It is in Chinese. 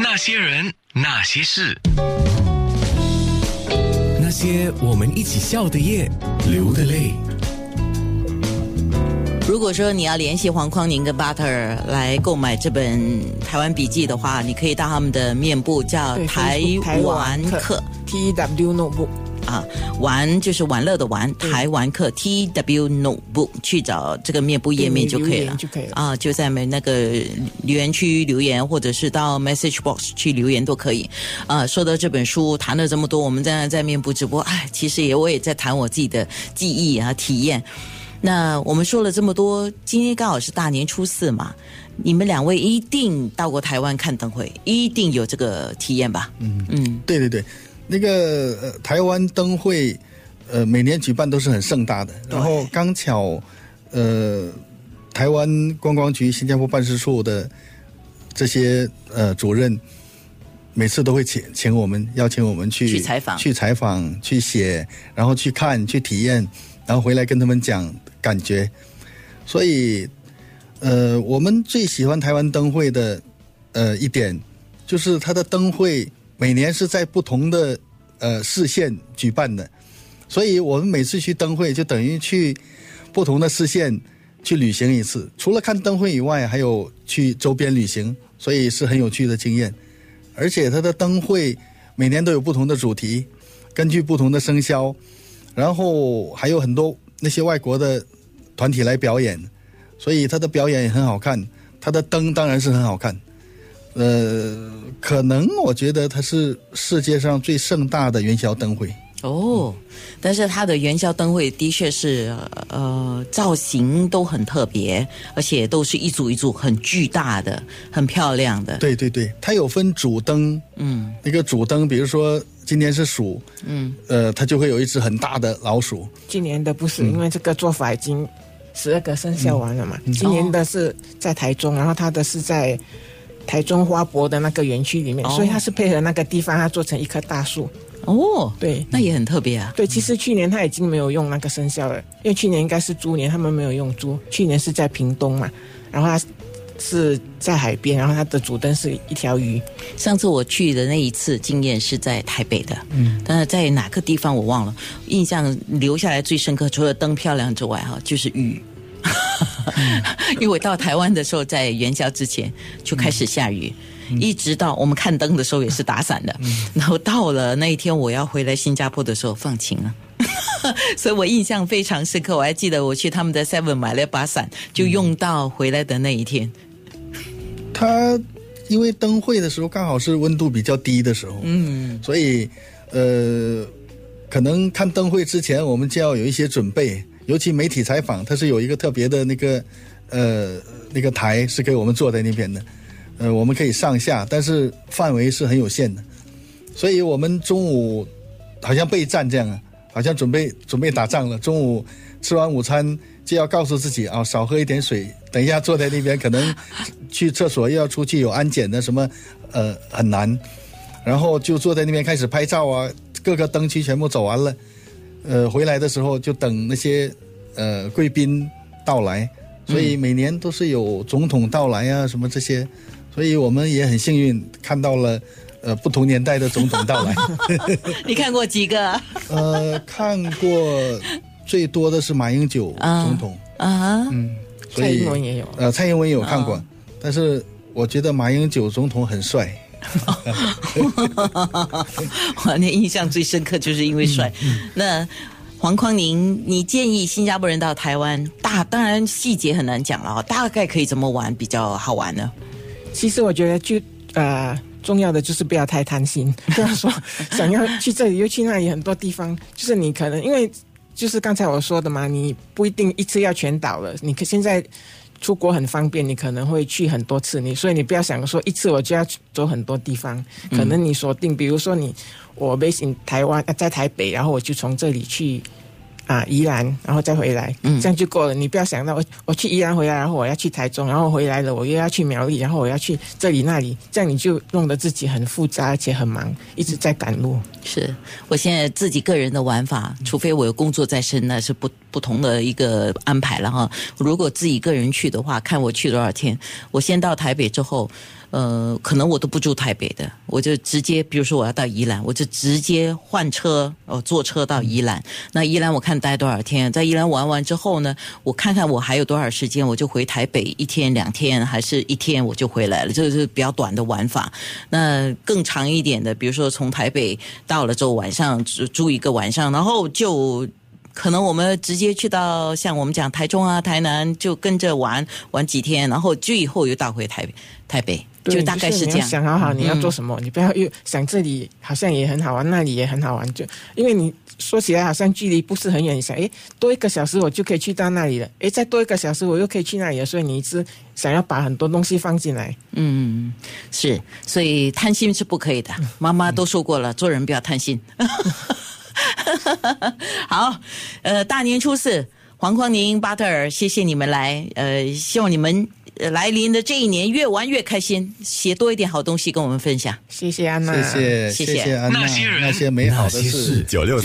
那些人，那些事，那些我们一起笑的夜，流的泪。如果说你要联系黄匡宁跟 Butter 来购买这本台湾笔记的话，你可以到他们的面部叫台湾湾客客 T W Notebook，啊，玩就是玩乐的玩，台湾客 T W Notebook 去找这个面部页面就可以了就可以了啊，就在那个留言区留言，或者是到 message box 去留言都可以。啊，说到这本书，谈了这么多，我们在在面部直播，哎，其实也我也在谈我自己的记忆啊体验。那我们说了这么多，今天刚好是大年初四嘛，你们两位一定到过台湾看灯会，一定有这个体验吧？嗯嗯，对对对，那个、呃、台湾灯会，呃，每年举办都是很盛大的。然后刚巧，呃，台湾观光局新加坡办事处的这些呃主任，每次都会请请我们邀请我们去去采访去采访、去写，然后去看、去体验，然后回来跟他们讲感觉。所以，呃，我们最喜欢台湾灯会的呃一点，就是它的灯会每年是在不同的呃市县举办的，所以我们每次去灯会就等于去不同的市县去旅行一次。除了看灯会以外，还有去周边旅行，所以是很有趣的经验。而且它的灯会每年都有不同的主题，根据不同的生肖，然后还有很多那些外国的团体来表演，所以它的表演也很好看，它的灯当然是很好看。呃，可能我觉得它是世界上最盛大的元宵灯会。哦，但是它的元宵灯会的确是呃造型都很特别，而且都是一组一组很巨大的、很漂亮的。对对对，它有分主灯，嗯那个主灯，比如说今年是鼠，嗯，呃，它就会有一只很大的老鼠。今年的不是，嗯因为这个做法已经十二个生肖完了嘛。今年的是在台中，然后它的是在台中花博的那个园区里面，哦所以它是配合那个地方，它做成一棵大树。哦，对那也很特别啊。对，其实去年他已经没有用那个生肖了，因为去年应该是猪年，他们没有用猪。去年是在屏东嘛，然后它是在海边，然后它的主灯是一条鱼。上次我去的那一次经验是在台北的，嗯，但是在哪个地方我忘了，印象留下来最深刻，除了灯漂亮之外，哈，就是雨。因为我到台湾的时候，在元宵之前就开始下雨，一直到我们看灯的时候也是打伞的，然后到了那一天我要回来新加坡的时候放晴了。所以我印象非常深刻，我还记得我去他们的 Seven 买了一把伞，就用到回来的那一天。他因为灯会的时候刚好是温度比较低的时候，嗯，所以呃，可能看灯会之前我们就要有一些准备，尤其媒体采访，它是有一个特别的那个呃那个台是给我们坐在那边的，呃，我们可以上下，但是范围是很有限的，所以我们中午好像备战这样啊，好像准备准备打仗了，中午吃完午餐就要告诉自己啊，少喝一点水，等一下坐在那边可能去厕所又要出去有安检的什么，呃，很难。然后就坐在那边开始拍照啊，各个灯区全部走完了，呃，回来的时候就等那些呃贵宾到来，所以每年都是有总统到来啊什么这些，所以我们也很幸运看到了呃不同年代的总统到来，你看过几个？呃，看过最多的是马英九啊总统，啊，嗯，所以蔡英文也有，呃蔡英文也有看过，哦但是我觉得马英九总统很帅。我那印象最深刻，就是因为帅。那黄匡宁，你建议新加坡人到台湾，大当然细节很难讲了哦，大概可以怎么玩比较好玩呢？其实我觉得就呃重要的就是不要太贪心，不要说想要去这里又去那里，很多地方就是你可能因为就是刚才我说的嘛，你不一定一次要全倒了，你可现在。出国很方便，你可能会去很多次，你所以你不要想说一次我就要走很多地方，可能你锁定，比如说你我 base in 台湾，在台北，然后我就从这里去啊宜兰，然后再回来，嗯这样就够了。你不要想到我我去宜兰回来，然后我要去台中，然后回来了我又要去苗栗，然后我要去这里那里，这样你就弄得自己很复杂，而且很忙，一直在赶路。是我现在自己个人的玩法，除非我有工作在身，那是不不同的一个安排了哈。如果自己个人去的话，看我去多少天。我先到台北之后，呃，可能我都不住台北的，我就直接，比如说我要到宜兰，我就直接换车，哦，坐车到宜兰。那宜兰我看待多少天，在宜兰玩完之后呢，我看看我还有多少时间，我就回台北一天两天，还是一天我就回来了，这是比较短的玩法。那更长一点的，比如说从台北到了之后晚上住住一个晚上，然后就。可能我们直接去到像我们讲台中啊、台南，就跟着玩玩几天，然后最后又倒回台北，台北就大概就是你要这样。想好好你要做嗯什么，你不要又想这里好像也很好玩，那里也很好玩，就因为你说起来好像距离不是很远，你想诶多一个小时我就可以去到那里了，诶再多一个小时我又可以去那里了，所以你一直想要把很多东西放进来。嗯，是，所以贪心是不可以的。妈妈都说过了，做人不要贪心。好，呃，大年初四，黄匡宁、巴特尔，谢谢你们来，呃，希望你们呃来临的这一年越玩越开心，写多一点好东西跟我们分享。谢谢安娜，谢谢谢谢谢安娜那些人那些美好的事事。九六